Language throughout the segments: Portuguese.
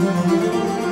Música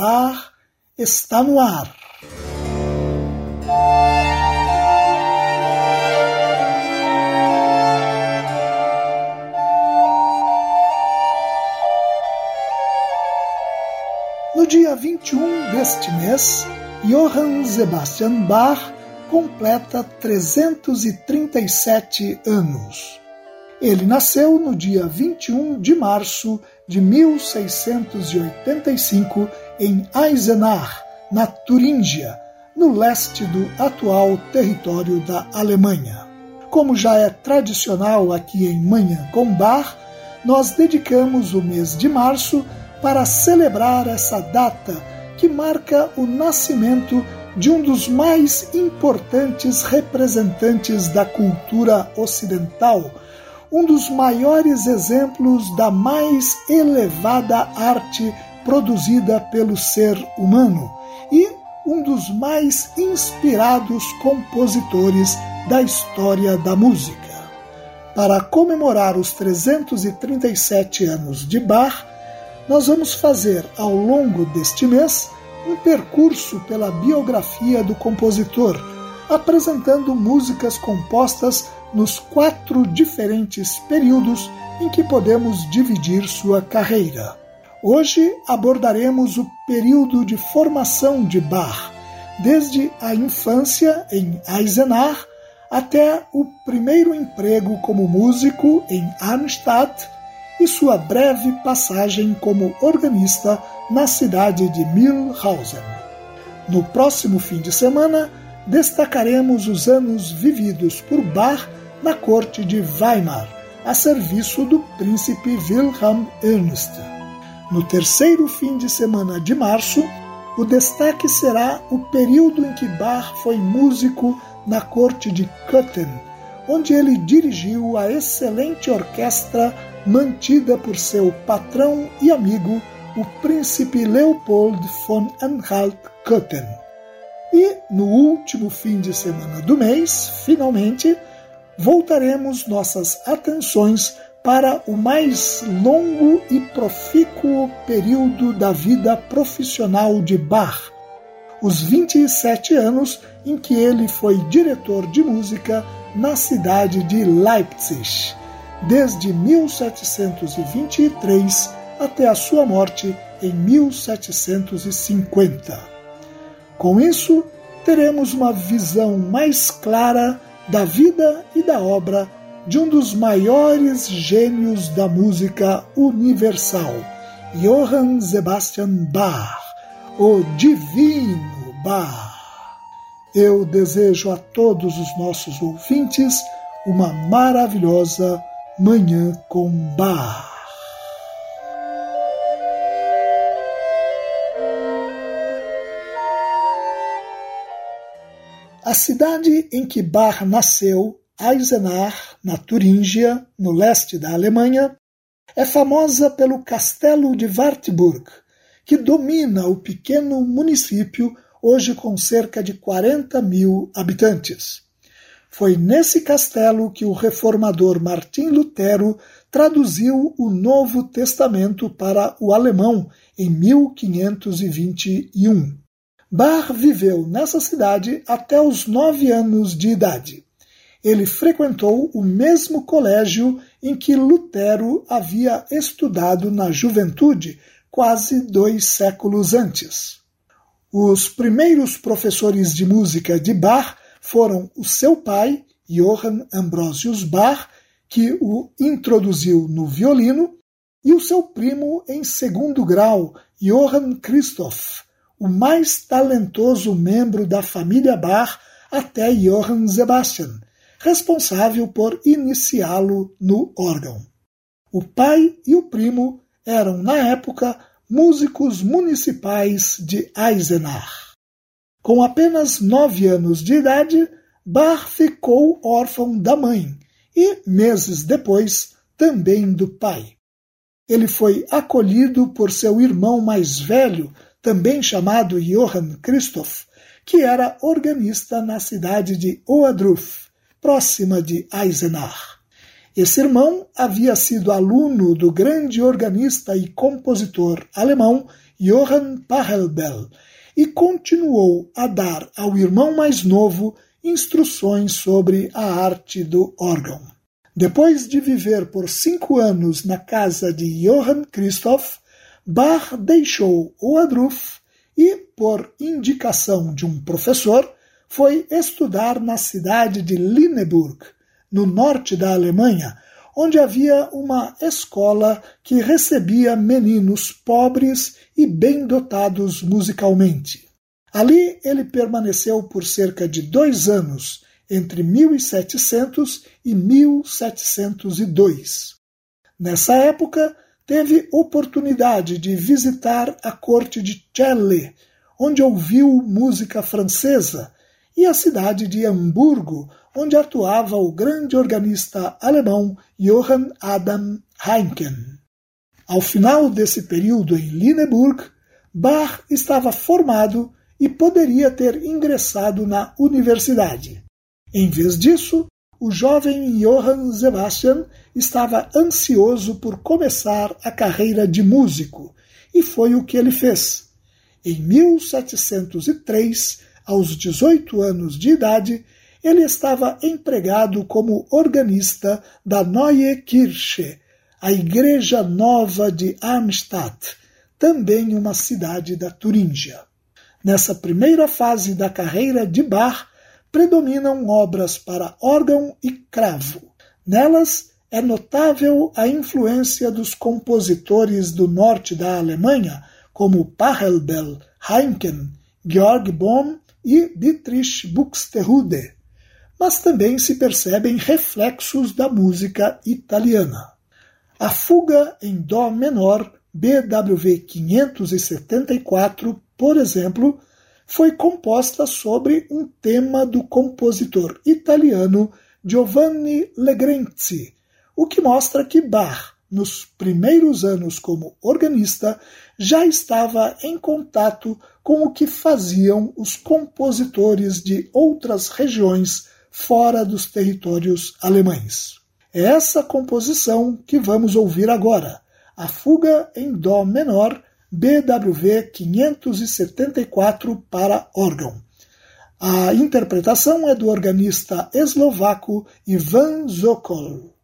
Bar está no ar. No dia 21 deste mês, Johann Sebastian Bach completa 337 anos. Ele nasceu no dia 21 de março de 1685 em Eisenach, na Turíngia, no leste do atual território da Alemanha. Como já é tradicional aqui em Manhã com Bar, nós dedicamos o mês de março para celebrar essa data que marca o nascimento de um dos mais importantes representantes da cultura ocidental um dos maiores exemplos da mais elevada arte produzida pelo ser humano e um dos mais inspirados compositores da história da música. Para comemorar os 337 anos de Bach, nós vamos fazer ao longo deste mês um percurso pela biografia do compositor, apresentando músicas compostas nos quatro diferentes períodos em que podemos dividir sua carreira. Hoje abordaremos o período de formação de Bach, desde a infância em Eisenach até o primeiro emprego como músico em Arnstadt e sua breve passagem como organista na cidade de Mühlhausen. No próximo fim de semana, destacaremos os anos vividos por Bach na corte de Weimar, a serviço do príncipe Wilhelm Ernst. No terceiro fim de semana de março, o destaque será o período em que Bach foi músico na corte de Köthen, onde ele dirigiu a excelente orquestra mantida por seu patrão e amigo, o príncipe Leopold von Anhalt-Köthen. E no último fim de semana do mês, finalmente, voltaremos nossas atenções para o mais longo e profícuo período da vida profissional de Bach, os 27 anos em que ele foi diretor de música na cidade de Leipzig, desde 1723 até a sua morte em 1750. Com isso, teremos uma visão mais clara da vida e da obra de um dos maiores gênios da música universal, Johann Sebastian Bach, o Divino Bach. Eu desejo a todos os nossos ouvintes uma maravilhosa Manhã com Bach. A cidade em que Bach nasceu, Eisenach, na Turíngia, no leste da Alemanha, é famosa pelo castelo de Wartburg, que domina o pequeno município, hoje com cerca de 40 mil habitantes. Foi nesse castelo que o reformador Martim Lutero traduziu o Novo Testamento para o alemão em 1521. Bach viveu nessa cidade até os nove anos de idade. Ele frequentou o mesmo colégio em que Lutero havia estudado na juventude quase dois séculos antes. Os primeiros professores de música de Bach foram o seu pai, Johann Ambrosius Bach, que o introduziu no violino, e o seu primo em segundo grau, Johann Christoph, o mais talentoso membro da família Bach até Johann Sebastian, responsável por iniciá-lo no órgão. O pai e o primo eram, na época, músicos municipais de Eisenach. Com apenas nove anos de idade, Bach ficou órfão da mãe e, meses depois, também do pai. Ele foi acolhido por seu irmão mais velho, também chamado Johann Christoph, que era organista na cidade de Oadruf, próxima de Eisenach. Esse irmão havia sido aluno do grande organista e compositor alemão Johann Pachelbel e continuou a dar ao irmão mais novo instruções sobre a arte do órgão. Depois de viver por cinco anos na casa de Johann Christoph, Bach deixou Oadruf e, por indicação de um professor, foi estudar na cidade de Lüneburg, no norte da Alemanha, onde havia uma escola que recebia meninos pobres e bem dotados musicalmente. Ali ele permaneceu por cerca de dois anos, entre 1700 e 1702. Nessa época, teve oportunidade de visitar a corte de Celle, onde ouviu música francesa, e a cidade de Hamburgo, onde atuava o grande organista alemão Johann Adam Heinken. Ao final desse período em Lüneburg, Bach estava formado e poderia ter ingressado na universidade. Em vez disso, o jovem Johann Sebastian estava ansioso por começar a carreira de músico, e foi o que ele fez. Em 1703, aos 18 anos de idade, ele estava empregado como organista da Neue Kirche, a Igreja Nova de Arnstadt, também uma cidade da Turíngia. Nessa primeira fase da carreira de Bach, predominam obras para órgão e cravo. Nelas é notável a influência dos compositores do norte da Alemanha, como Pachelbel, Heinken, Georg Bohm e Dietrich Buxtehude, mas também se percebem reflexos da música italiana. A fuga em Dó menor, BWV 574, por exemplo, foi composta sobre um tema do compositor italiano Giovanni Legrenzi, o que mostra que Bach, nos primeiros anos como organista, já estava em contato com o que faziam os compositores de outras regiões fora dos territórios alemães. É essa composição que vamos ouvir agora, a Fuga em Dó menor, BWV 574 para órgão. A interpretação é do organista eslovaco Ivan Zokol.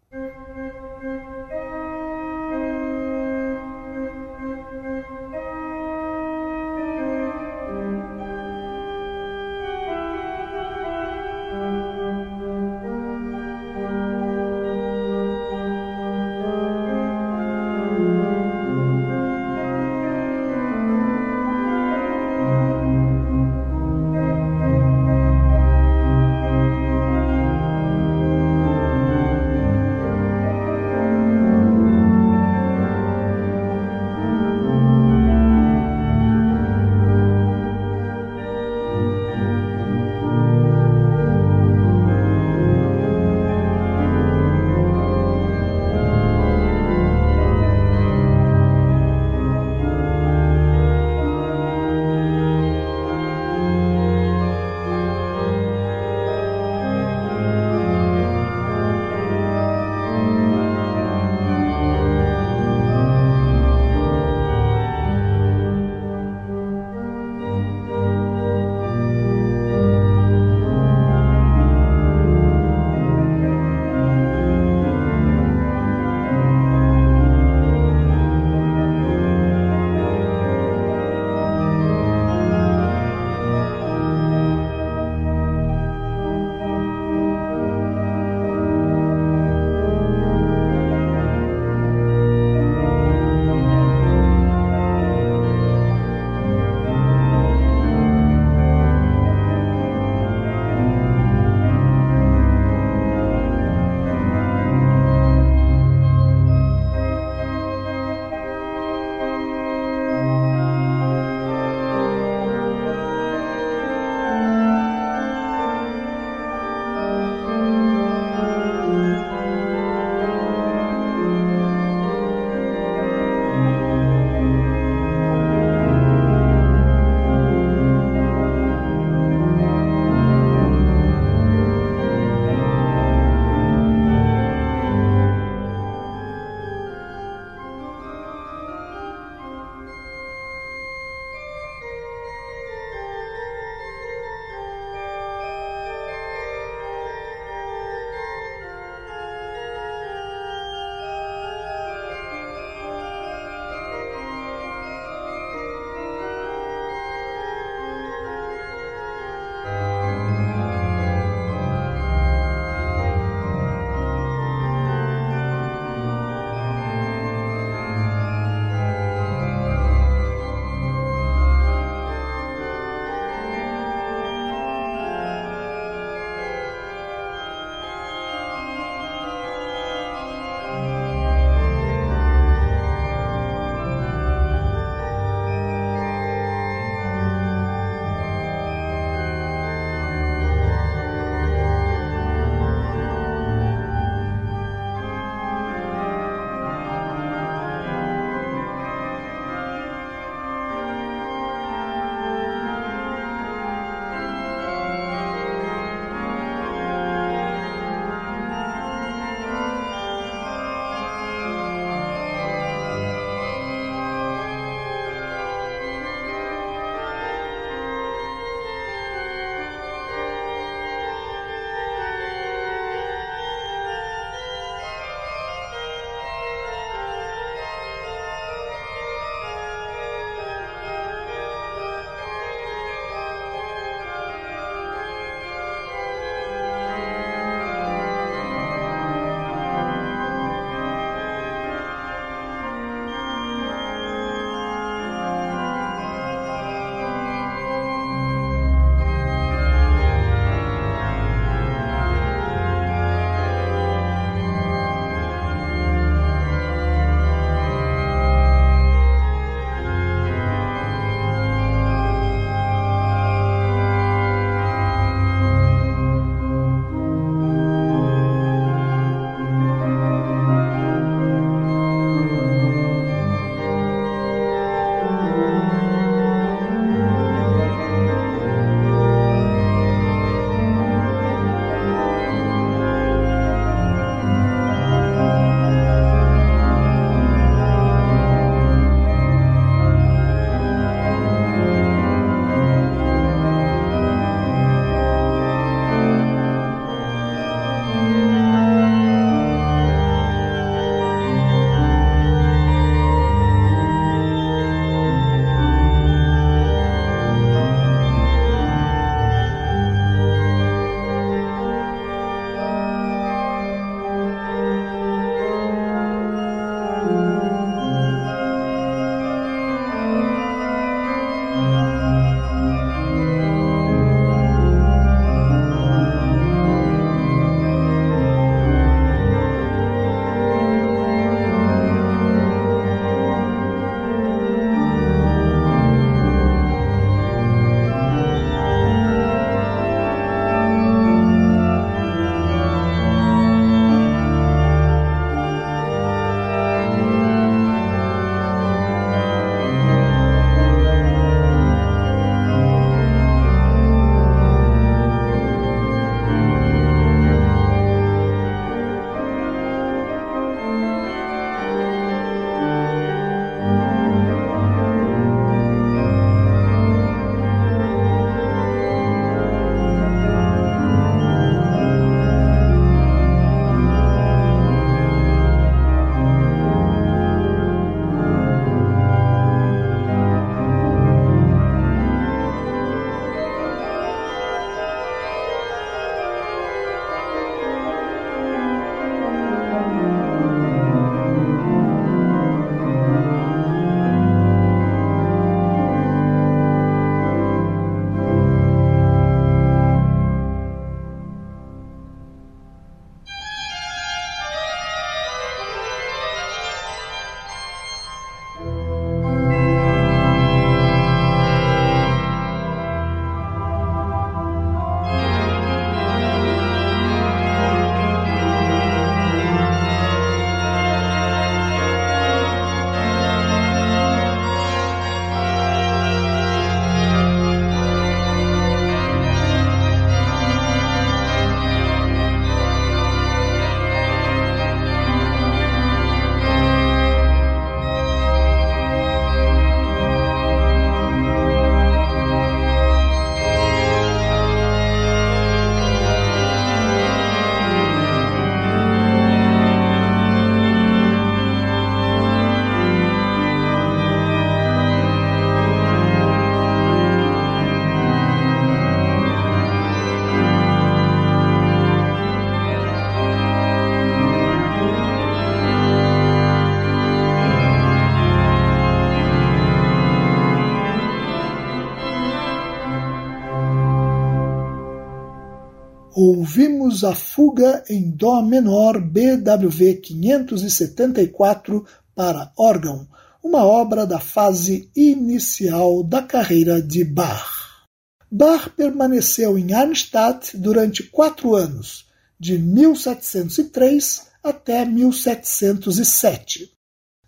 Ouvimos a fuga em Dó menor BWV 574 para órgão, uma obra da fase inicial da carreira de Bach. Bach permaneceu em Arnstadt durante quatro anos, de 1703 até 1707.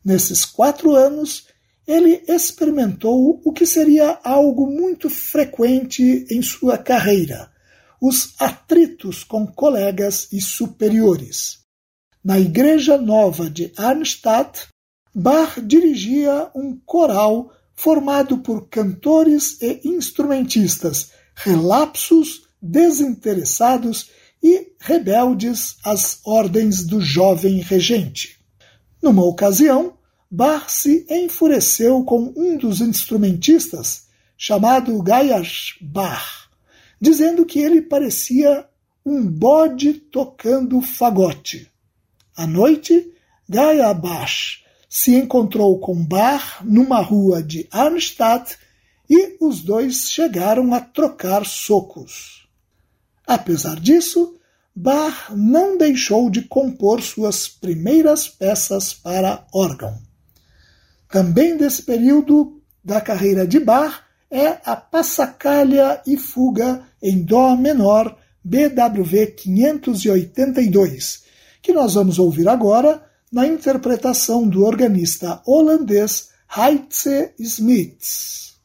Nesses quatro anos, ele experimentou o que seria algo muito frequente em sua carreira os atritos com colegas e superiores. Na Igreja Nova de Arnstadt, Bach dirigia um coral formado por cantores e instrumentistas relapsos, desinteressados e rebeldes às ordens do jovem regente. Numa ocasião, Bach se enfureceu com um dos instrumentistas, chamado Gaius Bach dizendo que ele parecia um bode tocando fagote. À noite, Gaia Bash se encontrou com Bar numa rua de Arnstadt e os dois chegaram a trocar socos. Apesar disso, Bach não deixou de compor suas primeiras peças para órgão. Também desse período da carreira de Bach é a Passacaglia e Fuga em Dó menor BWV 582, que nós vamos ouvir agora na interpretação do organista holandês Heitze Smits.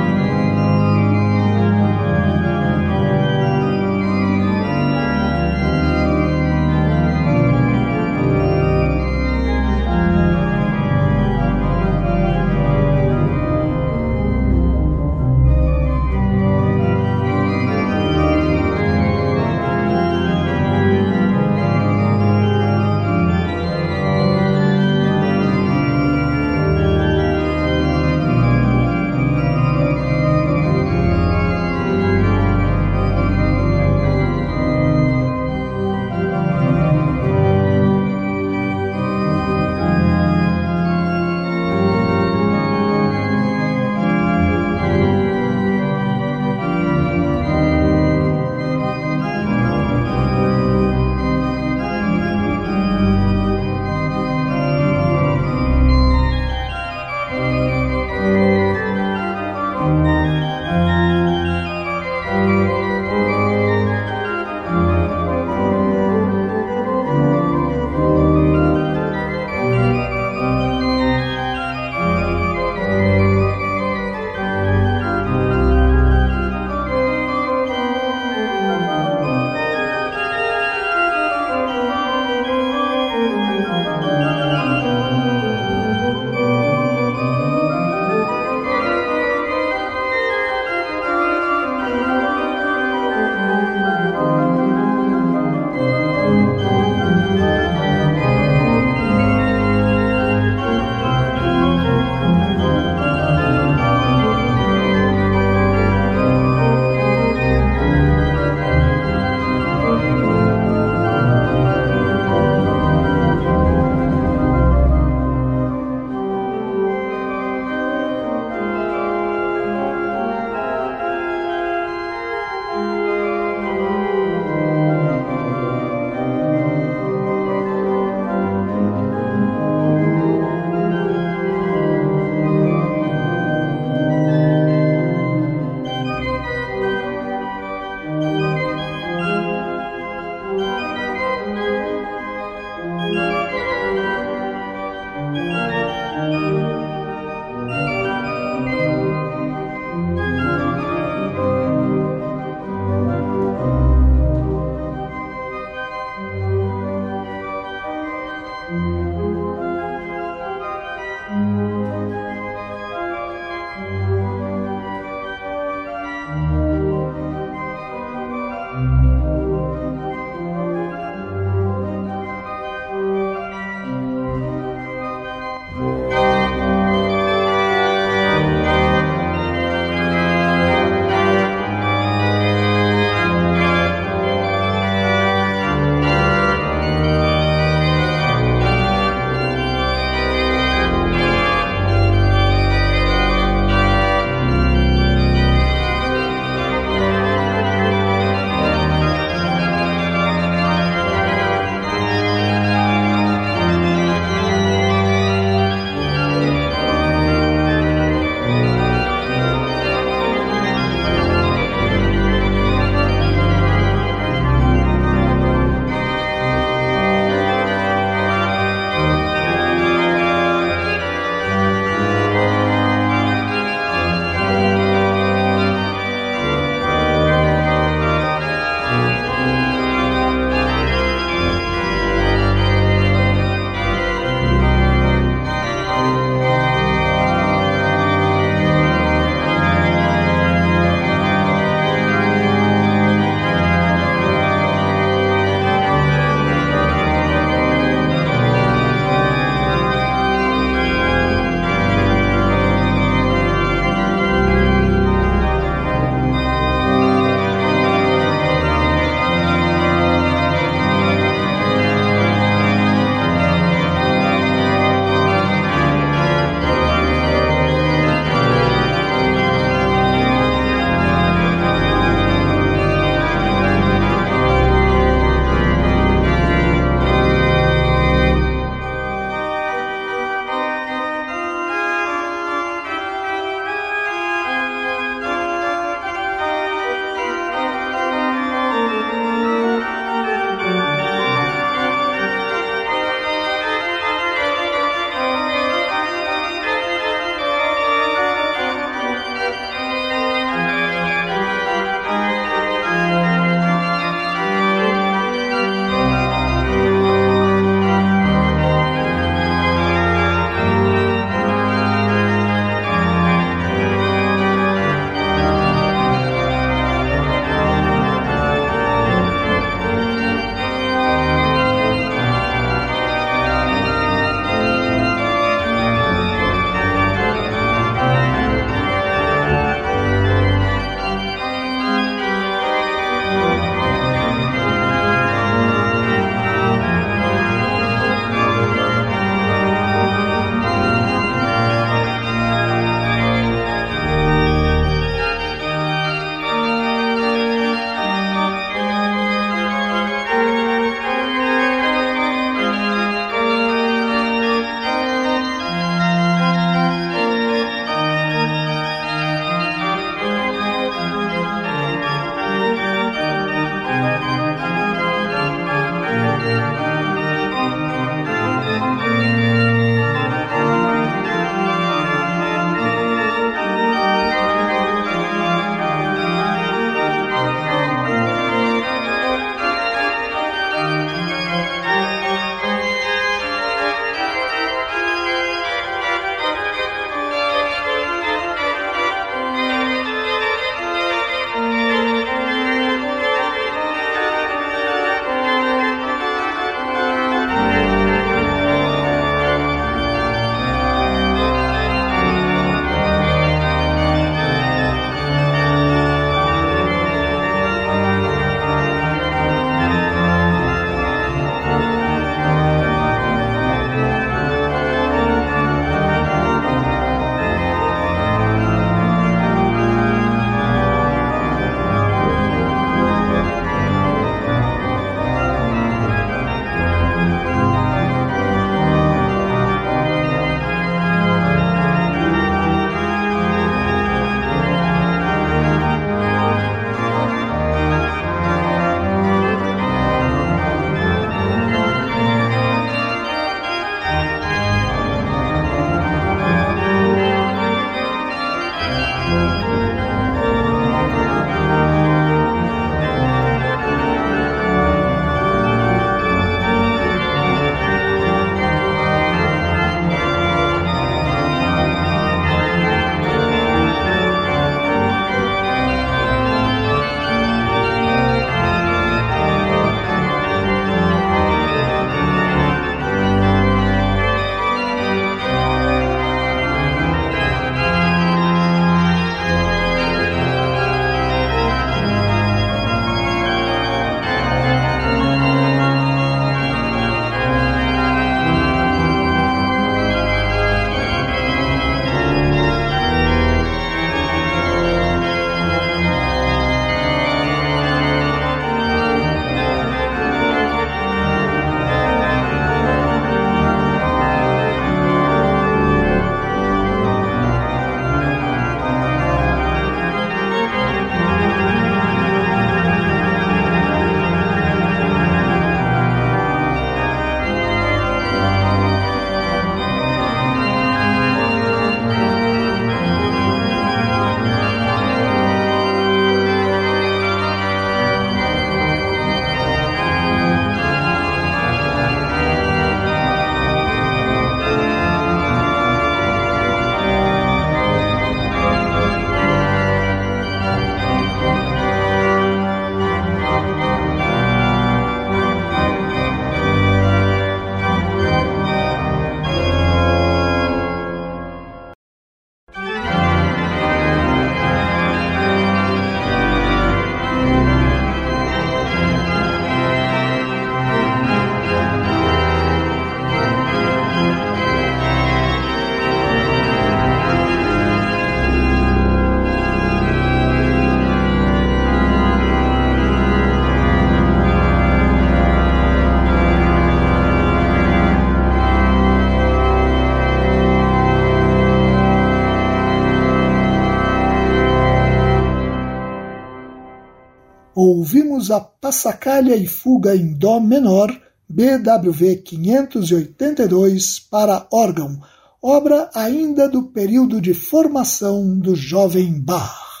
A Passacalha e Fuga em Dó menor, BWV 582, para órgão, obra ainda do período de formação do jovem Bach.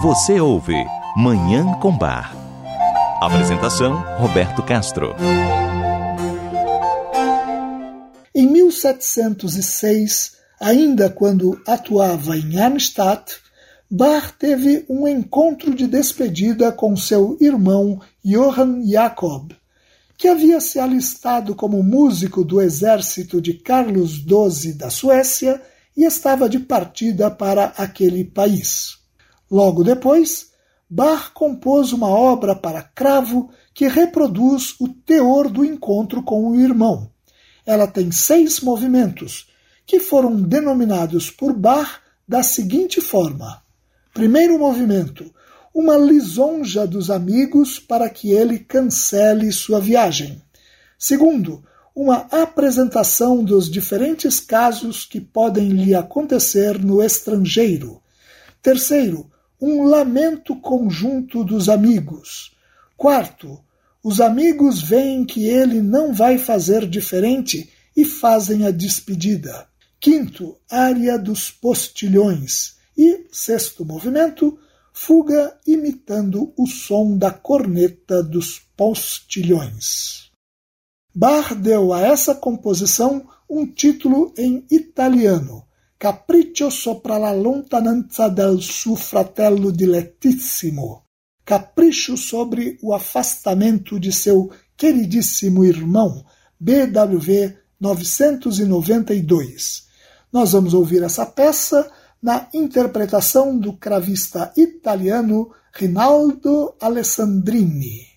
Você ouve Manhã com Bar. Apresentação: Roberto Castro. Em 1706, ainda quando atuava em Arnstadt, Bach teve um encontro de despedida com seu irmão Johann Jakob, que havia se alistado como músico do exército de Carlos XII da Suécia e estava de partida para aquele país. Logo depois, Bach compôs uma obra para cravo que reproduz o teor do encontro com o irmão. Ela tem seis movimentos, que foram denominados por Bach da seguinte forma: Primeiro movimento, uma lisonja dos amigos para que ele cancele sua viagem. Segundo, uma apresentação dos diferentes casos que podem lhe acontecer no estrangeiro. Terceiro, um lamento conjunto dos amigos. Quarto, os amigos veem que ele não vai fazer diferente e fazem a despedida. Quinto, área dos postilhões. E, sexto movimento, fuga imitando o som da corneta dos postilhões. Bach deu a essa composição um título em italiano, Capriccio sopra la lontananza del suo fratello dilettissimo, Capricho sobre o afastamento de seu queridíssimo irmão, BWV 992. Nós vamos ouvir essa peça na interpretação do cravista italiano Rinaldo Alessandrini.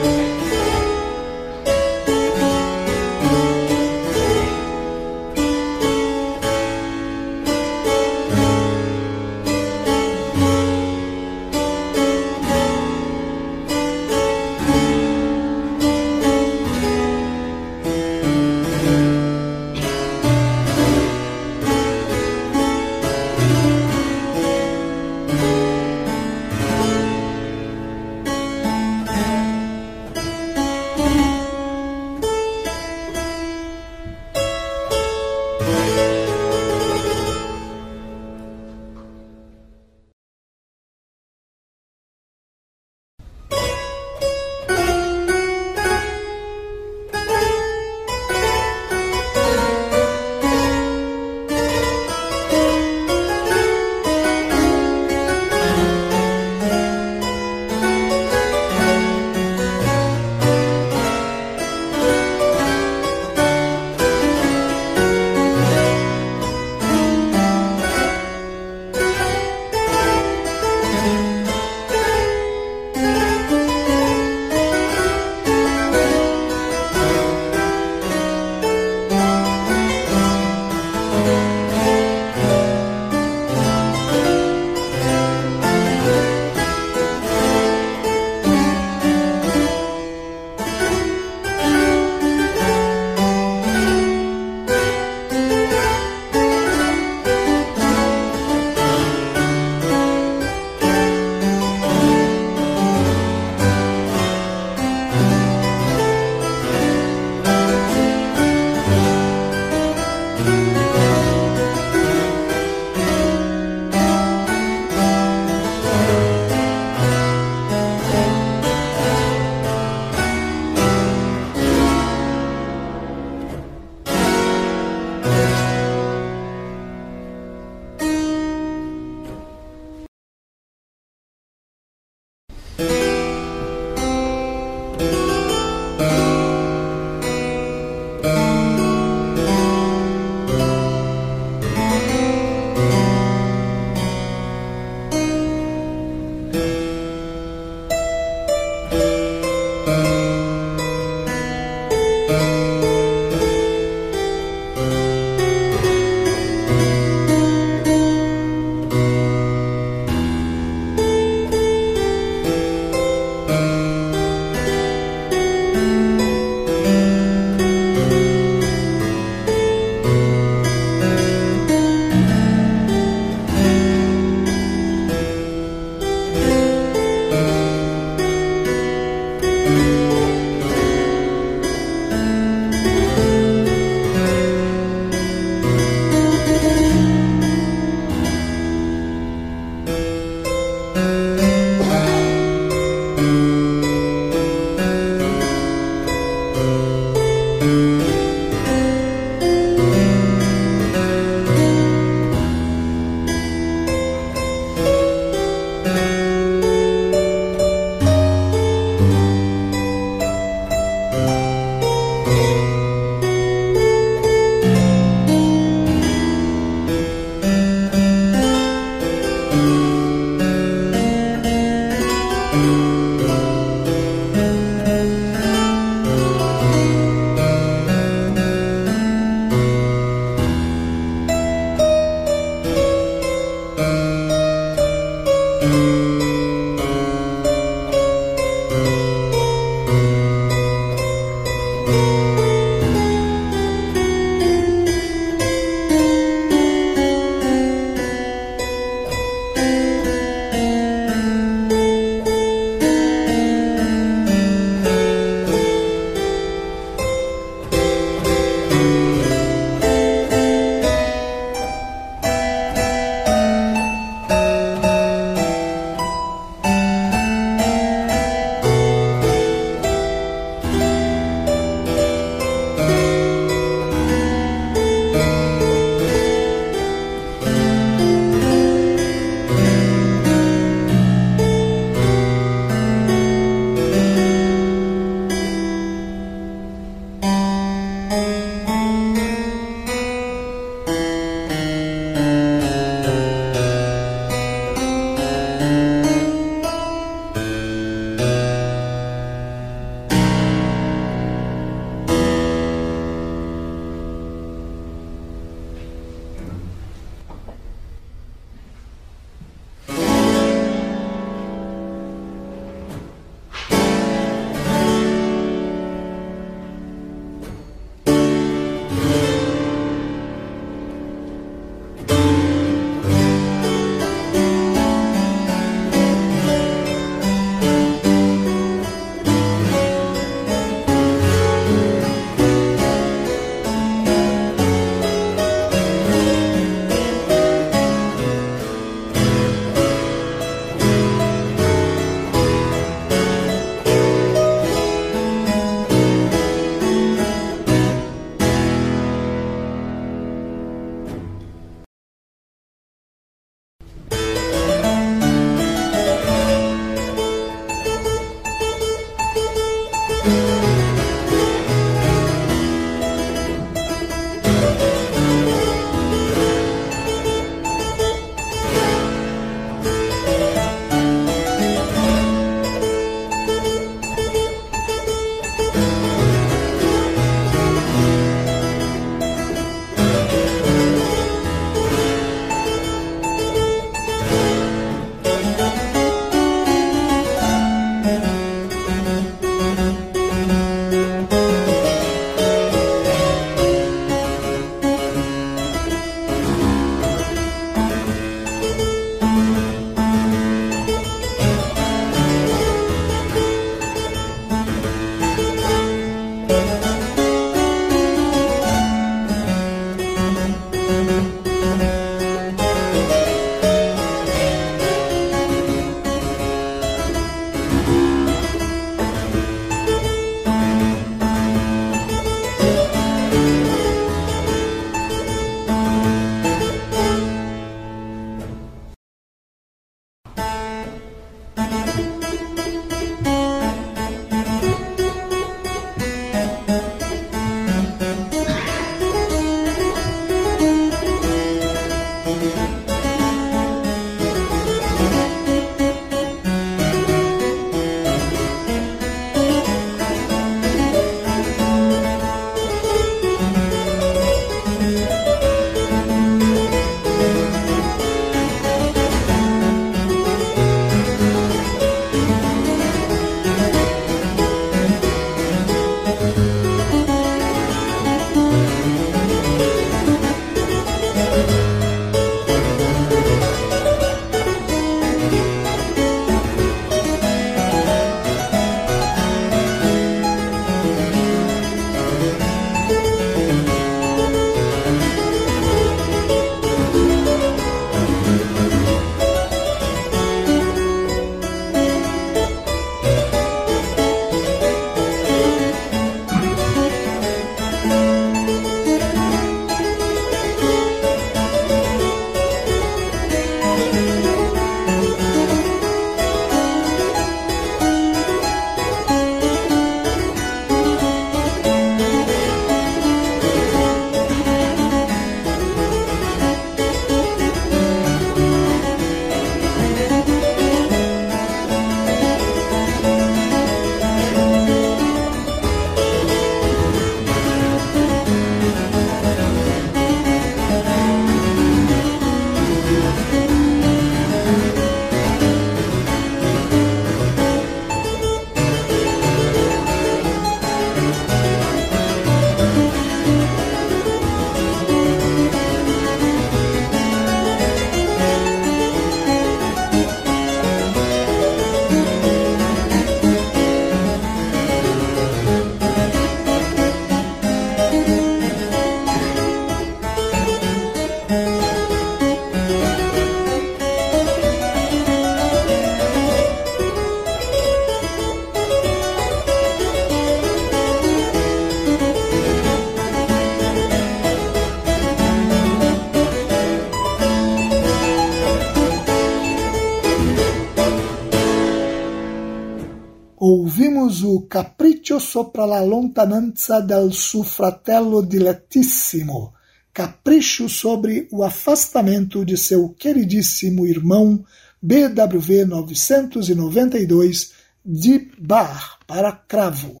Sopra la lontananza del suo fratello dilettissimo, capricho sobre o afastamento de seu queridíssimo irmão BWV 992 de Bar para Cravo.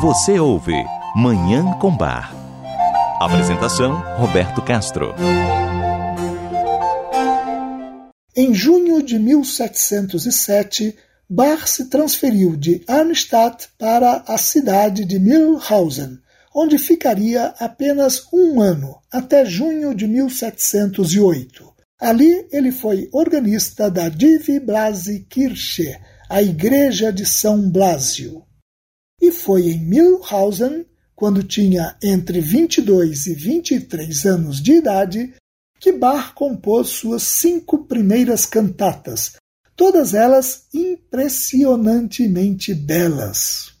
Você ouve Manhã com Bar. Apresentação Roberto Castro. Em junho de 1707, Bach se transferiu de Arnstadt para a cidade de Mühlhausen, onde ficaria apenas um ano, até junho de 1708. Ali ele foi organista da Divi Blasi Kirche, a Igreja de São Blasio. E foi em Mühlhausen, quando tinha entre 22 e 23 anos de idade, que Bach compôs suas cinco primeiras cantatas, todas elas impressionantemente belas.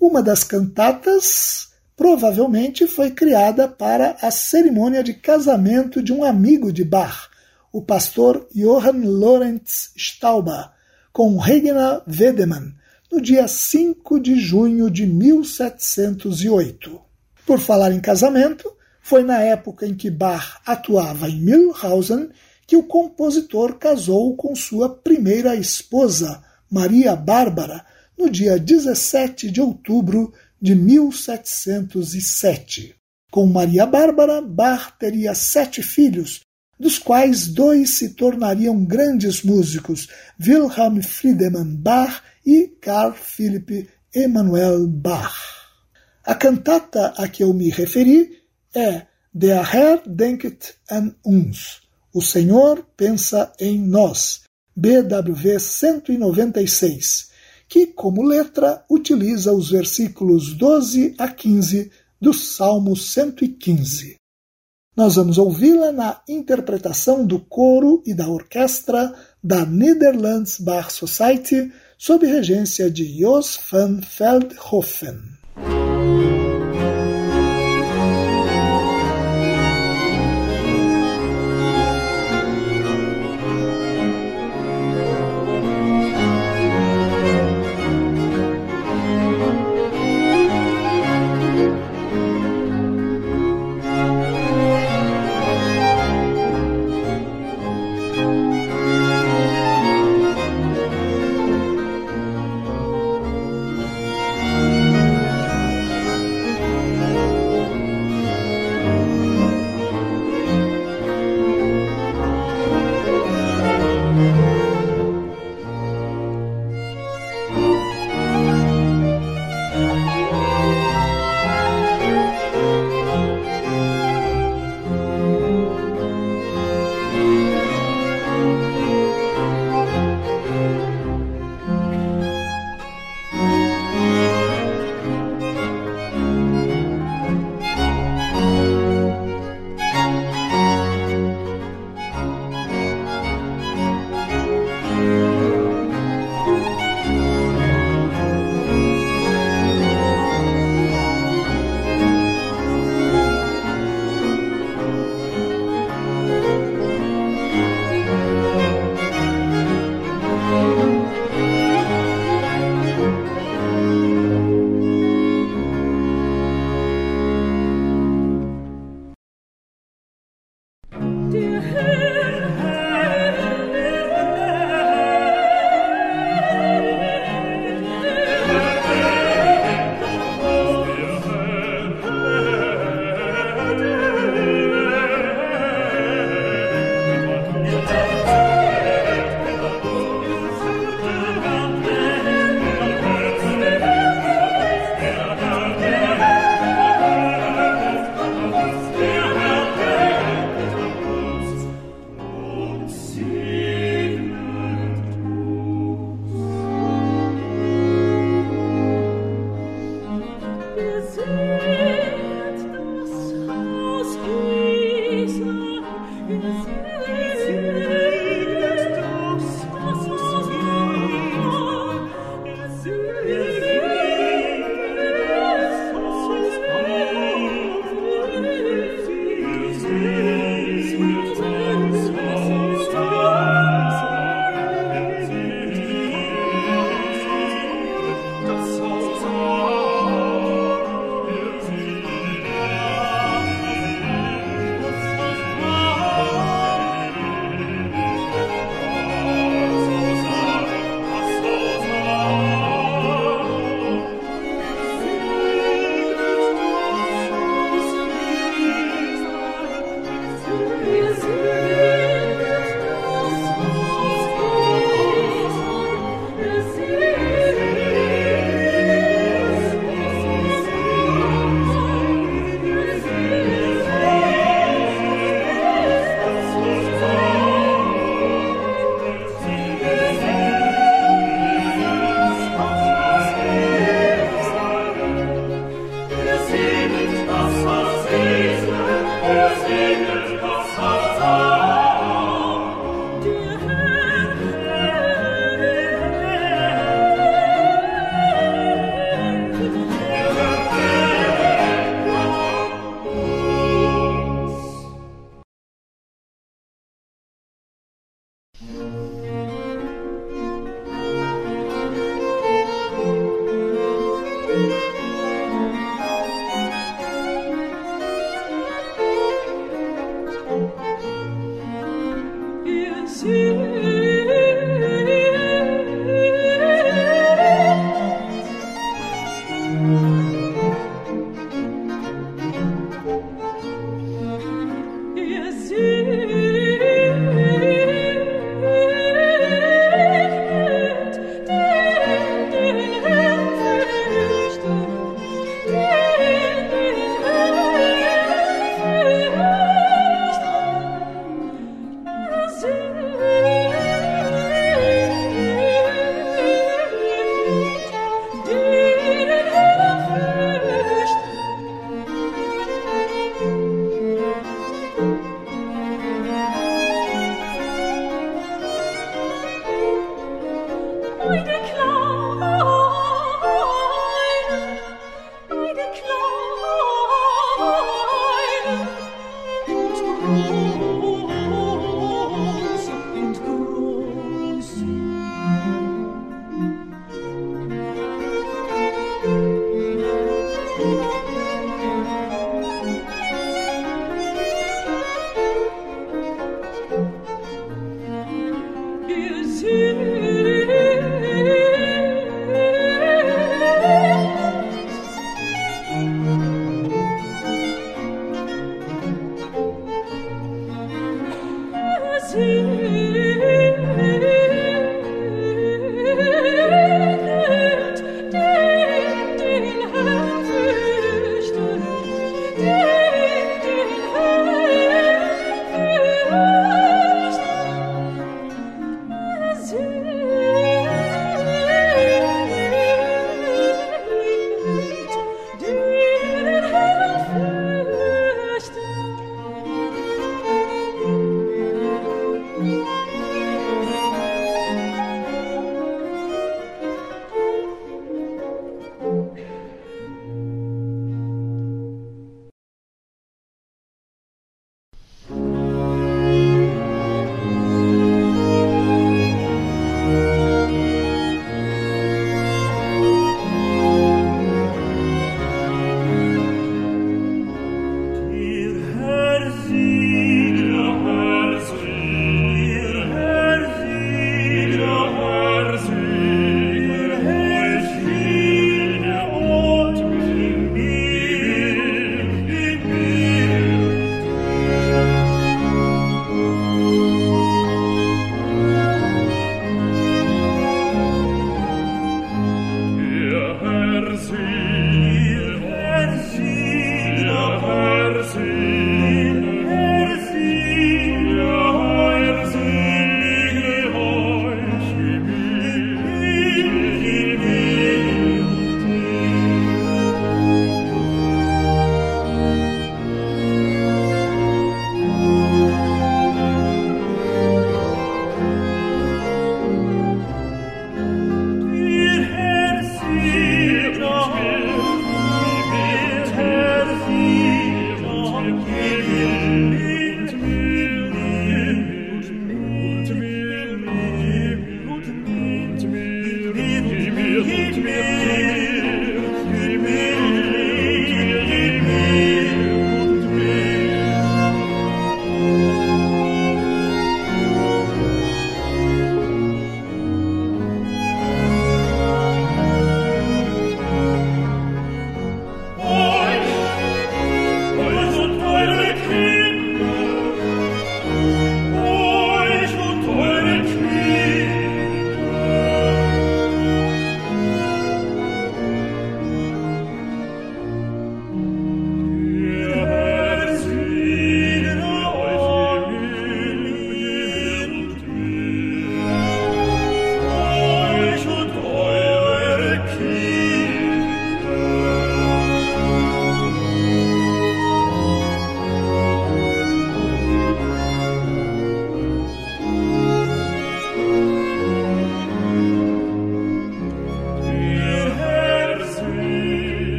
Uma das cantatas provavelmente foi criada para a cerimônia de casamento de um amigo de Bach, o pastor Johann Lorenz Stauber, com Regina Wedemann, no dia 5 de junho de 1708. Por falar em casamento, foi na época em que Bach atuava em Mühlhausen que o compositor casou com sua primeira esposa, Maria Bárbara, no dia 17 de outubro de 1707. Com Maria Bárbara, Bach teria sete filhos, dos quais dois se tornariam grandes músicos, Wilhelm Friedemann Bach e Carl Philipp Emanuel Bach. A cantata a que eu me referi é Der Herr denkt an uns. O Senhor pensa em nós. BWV 196, que, como letra, utiliza os versículos 12 a 15 do Salmo 115. Nós vamos ouvi-la na interpretação do coro e da orquestra da Netherlands Bar Society, sob regência de Jos van Veldhoven.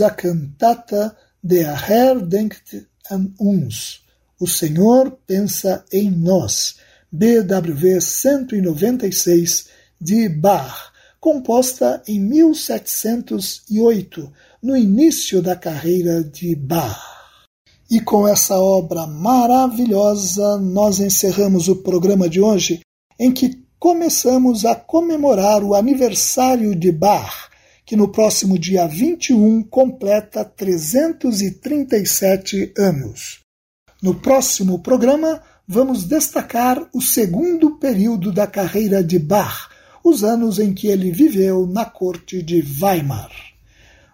A cantata Der Herr denkt an uns. O Senhor pensa em nós. BWV 196 de Bach, composta em 1708, no início da carreira de Bach. E com essa obra maravilhosa, nós encerramos o programa de hoje, em que começamos a comemorar o aniversário de Bach, que no próximo dia 21 completa 337 anos. No próximo programa, vamos destacar o segundo período da carreira de Bach, os anos em que ele viveu na corte de Weimar.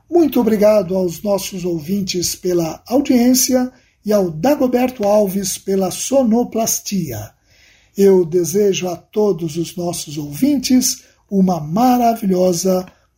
Muito obrigado aos nossos ouvintes pela audiência e ao Dagoberto Alves pela sonoplastia. Eu desejo a todos os nossos ouvintes uma maravilhosa